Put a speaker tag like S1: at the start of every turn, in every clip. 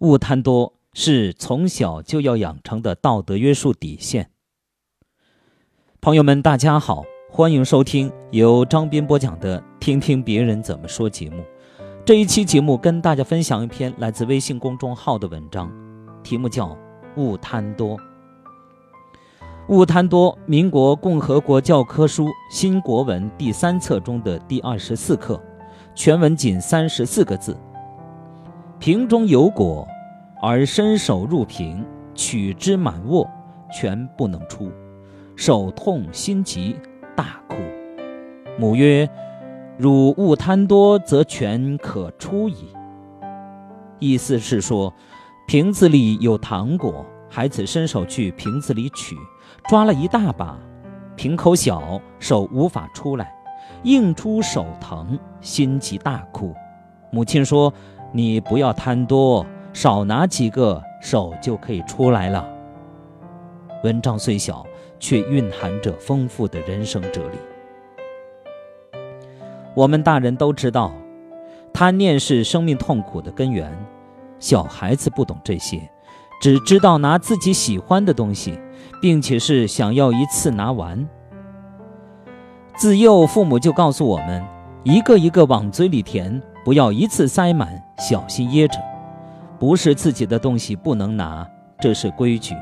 S1: 勿贪多是从小就要养成的道德约束底线。朋友们，大家好，欢迎收听由张斌播讲的《听听别人怎么说》节目。这一期节目跟大家分享一篇来自微信公众号的文章，题目叫《勿贪多》。勿贪多，民国共和国教科书新国文第三册中的第二十四课，全文仅三十四个字。瓶中有果，而伸手入瓶，取之满握，全不能出，手痛心急，大哭。母曰：“汝勿贪多，则全可出矣。”意思是说，瓶子里有糖果，孩子伸手去瓶子里取，抓了一大把，瓶口小，手无法出来，硬出手疼，心急大哭。母亲说。你不要贪多，少拿几个，手就可以出来了。文章虽小，却蕴含着丰富的人生哲理。我们大人都知道，贪念是生命痛苦的根源。小孩子不懂这些，只知道拿自己喜欢的东西，并且是想要一次拿完。自幼父母就告诉我们，一个一个往嘴里填。不要一次塞满，小心噎着。不是自己的东西不能拿，这是规矩。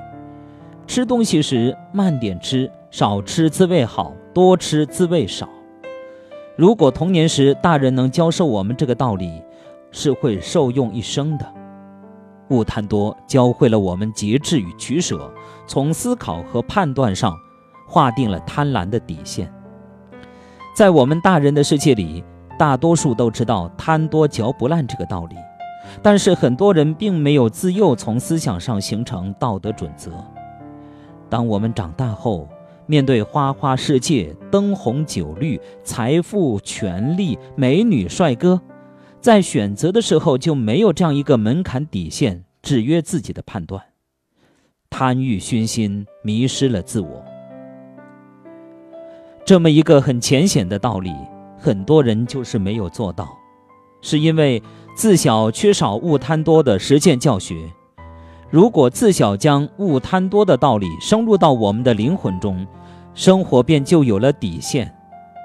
S1: 吃东西时慢点吃，少吃滋味好，多吃滋味少。如果童年时大人能教授我们这个道理，是会受用一生的。勿贪多，教会了我们节制与取舍，从思考和判断上划定了贪婪的底线。在我们大人的世界里。大多数都知道贪多嚼不烂这个道理，但是很多人并没有自幼从思想上形成道德准则。当我们长大后，面对花花世界、灯红酒绿、财富、权力、美女、帅哥，在选择的时候就没有这样一个门槛底线制约自己的判断，贪欲熏心，迷失了自我。这么一个很浅显的道理。很多人就是没有做到，是因为自小缺少勿贪多的实践教学。如果自小将勿贪多的道理深入到我们的灵魂中，生活便就有了底线，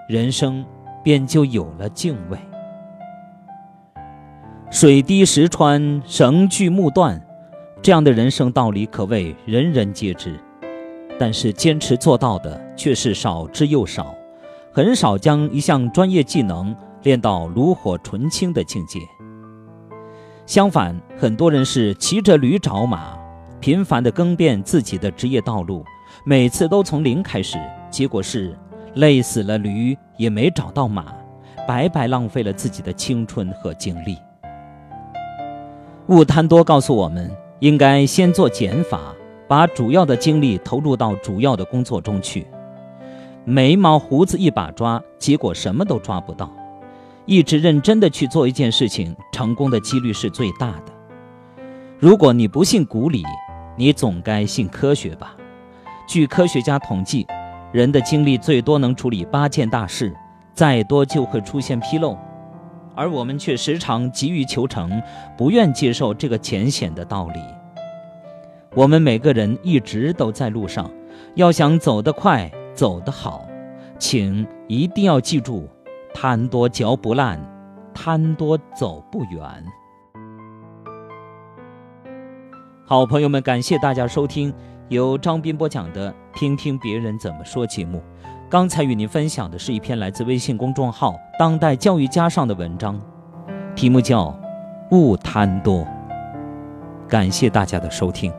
S1: 人生便就有了敬畏。水滴石穿，绳锯木断，这样的人生道理可谓人人皆知，但是坚持做到的却是少之又少。很少将一项专业技能练到炉火纯青的境界。相反，很多人是骑着驴找马，频繁地更变自己的职业道路，每次都从零开始，结果是累死了驴，也没找到马，白白浪费了自己的青春和精力。勿贪多告诉我们，应该先做减法，把主要的精力投入到主要的工作中去。眉毛胡子一把抓，结果什么都抓不到。一直认真的去做一件事情，成功的几率是最大的。如果你不信古理，你总该信科学吧？据科学家统计，人的精力最多能处理八件大事，再多就会出现纰漏。而我们却时常急于求成，不愿接受这个浅显的道理。我们每个人一直都在路上，要想走得快。走得好，请一定要记住：贪多嚼不烂，贪多走不远。好朋友们，感谢大家收听由张斌播讲的《听听别人怎么说》节目。刚才与您分享的是一篇来自微信公众号“当代教育家”上的文章，题目叫《勿贪多》。感谢大家的收听。